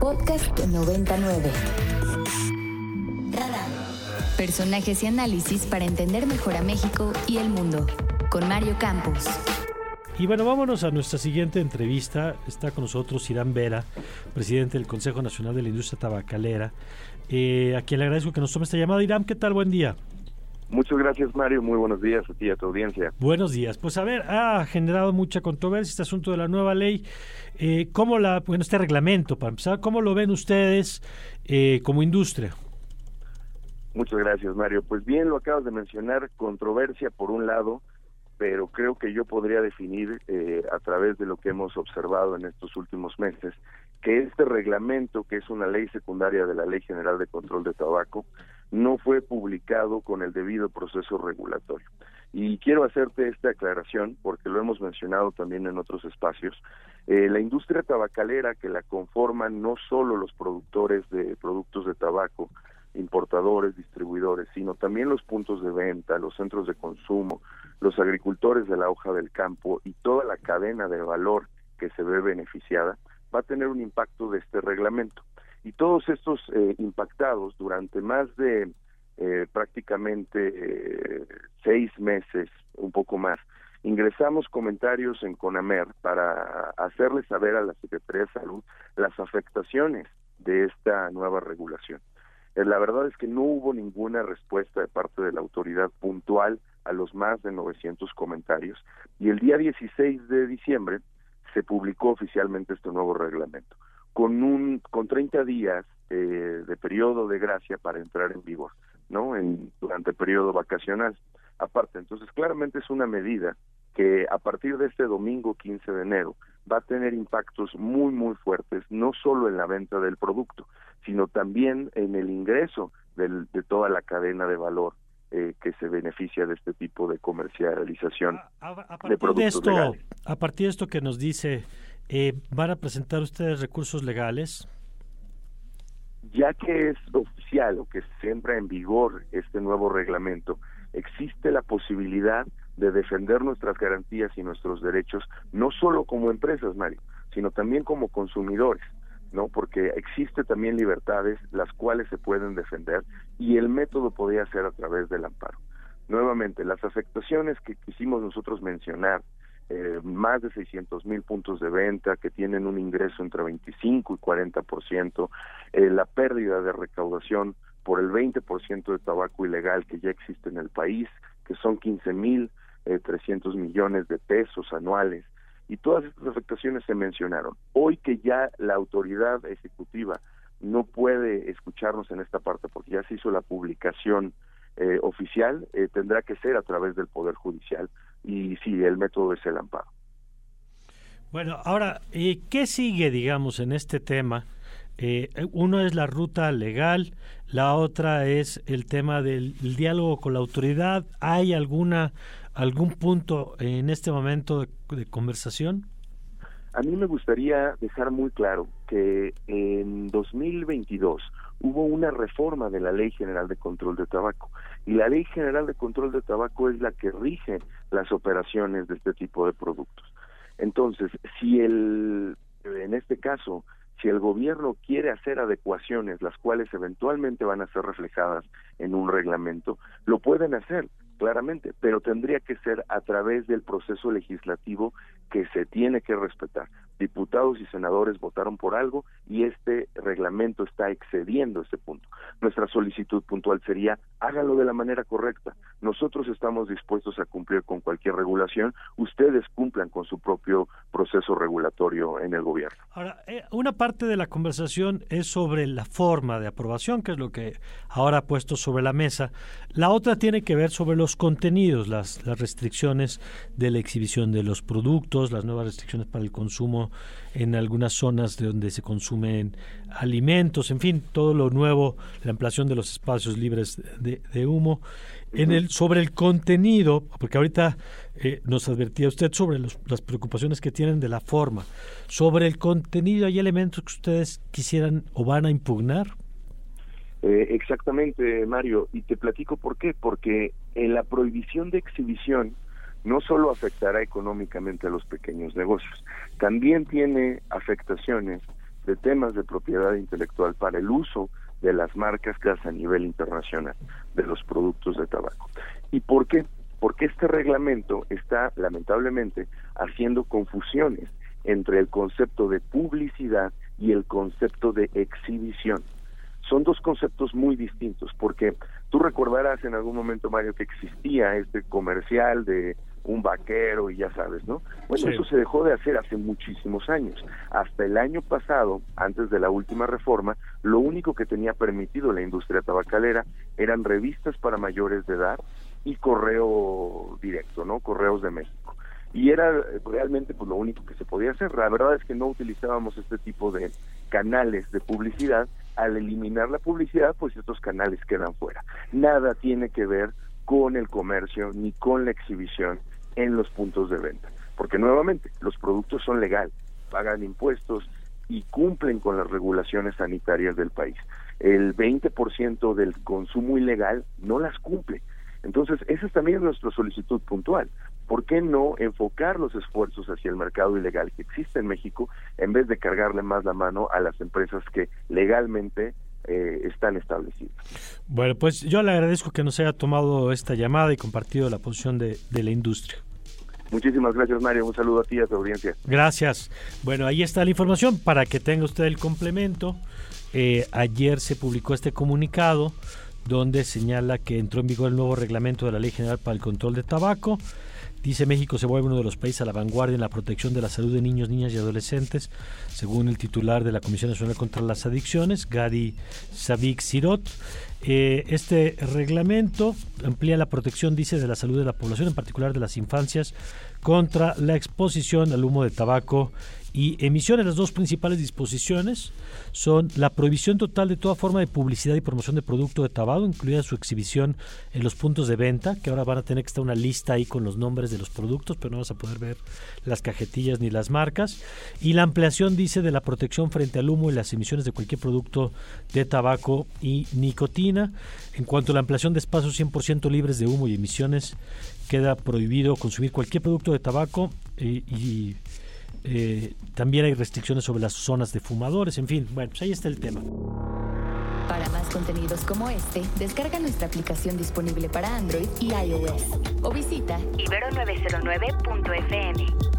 Podcast 99. Personajes y análisis para entender mejor a México y el mundo. Con Mario Campos. Y bueno, vámonos a nuestra siguiente entrevista. Está con nosotros Irán Vera, presidente del Consejo Nacional de la Industria Tabacalera, eh, a quien le agradezco que nos tome esta llamada. Irán, ¿qué tal? Buen día. Muchas gracias, Mario. Muy buenos días a ti y a tu audiencia. Buenos días. Pues a ver, ha generado mucha controversia este asunto de la nueva ley. Eh, ¿Cómo la, bueno, este reglamento, para empezar, cómo lo ven ustedes eh, como industria? Muchas gracias, Mario. Pues bien, lo acabas de mencionar, controversia por un lado, pero creo que yo podría definir eh, a través de lo que hemos observado en estos últimos meses, que este reglamento, que es una ley secundaria de la Ley General de Control de Tabaco, no fue publicado con el debido proceso regulatorio. Y quiero hacerte esta aclaración porque lo hemos mencionado también en otros espacios. Eh, la industria tabacalera que la conforman no solo los productores de productos de tabaco, importadores, distribuidores, sino también los puntos de venta, los centros de consumo, los agricultores de la hoja del campo y toda la cadena de valor que se ve beneficiada, va a tener un impacto de este reglamento. Y todos estos eh, impactados durante más de eh, prácticamente eh, seis meses, un poco más, ingresamos comentarios en CONAMER para hacerle saber a la Secretaría de Salud las afectaciones de esta nueva regulación. La verdad es que no hubo ninguna respuesta de parte de la autoridad puntual a los más de 900 comentarios y el día 16 de diciembre se publicó oficialmente este nuevo reglamento con un con 30 días eh, de periodo de gracia para entrar en vigor, ¿no? En durante el periodo vacacional. Aparte, entonces claramente es una medida que a partir de este domingo 15 de enero va a tener impactos muy muy fuertes no solo en la venta del producto, sino también en el ingreso del, de toda la cadena de valor eh, que se beneficia de este tipo de comercialización a, de productos esto, A partir de esto que nos dice eh, ¿Van a presentar ustedes recursos legales? Ya que es oficial o que se entra en vigor este nuevo reglamento, existe la posibilidad de defender nuestras garantías y nuestros derechos, no solo como empresas, Mario, sino también como consumidores, ¿no? Porque existe también libertades las cuales se pueden defender y el método podría ser a través del amparo. Nuevamente, las afectaciones que quisimos nosotros mencionar eh, más de 600 mil puntos de venta que tienen un ingreso entre 25 y 40 por ciento, eh, la pérdida de recaudación por el 20 por ciento de tabaco ilegal que ya existe en el país, que son 15 mil 300 eh, millones de pesos anuales, y todas estas afectaciones se mencionaron. Hoy que ya la autoridad ejecutiva no puede escucharnos en esta parte porque ya se hizo la publicación eh, oficial, eh, tendrá que ser a través del Poder Judicial y sí, el método es el amparo. Bueno, ahora, ¿y ¿qué sigue, digamos, en este tema? Eh, uno es la ruta legal, la otra es el tema del diálogo con la autoridad. ¿Hay alguna algún punto en este momento de, conversación? A mí me gustaría dejar muy claro que en 2022 hubo una reforma de la Ley General de Control de Tabaco y la Ley General de Control de Tabaco es la que rige las operaciones de este tipo de productos. Entonces, si el, en este caso, si el gobierno quiere hacer adecuaciones, las cuales eventualmente van a ser reflejadas en un reglamento, lo pueden hacer claramente, pero tendría que ser a través del proceso legislativo que se tiene que respetar. Diputados y senadores votaron por algo y este reglamento está excediendo ese punto. Nuestra solicitud puntual sería hágalo de la manera correcta. Nosotros estamos dispuestos a cumplir con cualquier regulación, ustedes cumplan con su propio proceso regulatorio en el gobierno. Ahora, eh, una parte de la conversación es sobre la forma de aprobación, que es lo que ahora ha puesto sobre la mesa. La otra tiene que ver sobre los contenidos, las, las restricciones de la exhibición de los productos, las nuevas restricciones para el consumo en algunas zonas de donde se consumen alimentos, en fin, todo lo nuevo, la ampliación de los espacios libres de, humo. En el, sobre el contenido, porque ahorita eh, nos advertía usted sobre las preocupaciones que tienen de la forma. Sobre el contenido, ¿hay elementos que ustedes quisieran o van a impugnar? Eh, exactamente, Mario, y te platico por qué, porque en la prohibición de exhibición no solo afectará económicamente a los pequeños negocios, también tiene afectaciones de temas de propiedad intelectual para el uso de las marcas a nivel internacional de los productos de tabaco. ¿Y por qué? Porque este reglamento está lamentablemente haciendo confusiones entre el concepto de publicidad y el concepto de exhibición. Son dos conceptos muy distintos, porque tú recordarás en algún momento, Mario, que existía este comercial de un vaquero y ya sabes, ¿no? Bueno, eso se dejó de hacer hace muchísimos años. Hasta el año pasado, antes de la última reforma, lo único que tenía permitido la industria tabacalera eran revistas para mayores de edad y correo directo, ¿no? Correos de México. Y era realmente pues lo único que se podía hacer. La verdad es que no utilizábamos este tipo de canales de publicidad. Al eliminar la publicidad, pues estos canales quedan fuera. Nada tiene que ver con el comercio ni con la exhibición en los puntos de venta. Porque nuevamente, los productos son legales, pagan impuestos y cumplen con las regulaciones sanitarias del país. El 20% del consumo ilegal no las cumple. Entonces, esa es también nuestra solicitud puntual. ¿Por qué no enfocar los esfuerzos hacia el mercado ilegal que existe en México en vez de cargarle más la mano a las empresas que legalmente eh, están establecidas. Bueno, pues yo le agradezco que nos haya tomado esta llamada y compartido la posición de, la industria. Muchísimas gracias, Mario. Un saludo a ti y a tu audiencia. Gracias. Bueno, ahí está la información para que tenga usted el complemento. Eh, ayer se publicó este comunicado donde señala que entró en vigor el nuevo reglamento de la Ley General para el Control de Tabaco Dice México se vuelve uno de los países a la vanguardia en la protección de la salud de niños, niñas y adolescentes, según el titular de la Comisión Nacional contra las Adicciones, Gadi Savik Sirot. Eh, este reglamento amplía la protección, dice, de la salud de la población, en particular de las infancias, contra la exposición al humo de tabaco y emisiones. Las dos principales disposiciones son la prohibición total de toda forma de publicidad y promoción de producto de tabaco, incluida su exhibición en los puntos de venta, que ahora van a tener que estar una lista ahí con los nombres de los productos, pero no vas a poder ver las cajetillas ni las marcas. Y la ampliación, dice, de la protección frente al humo y las emisiones de cualquier producto de tabaco y nicotina. En cuanto a la ampliación de espacios 100% libres de humo y emisiones, queda prohibido consumir cualquier producto de tabaco eh, y eh, también hay restricciones sobre las zonas de fumadores, en fin, bueno, pues ahí está el tema. Para más contenidos como este, descarga nuestra aplicación disponible para Android y iOS o visita ibero909.fm.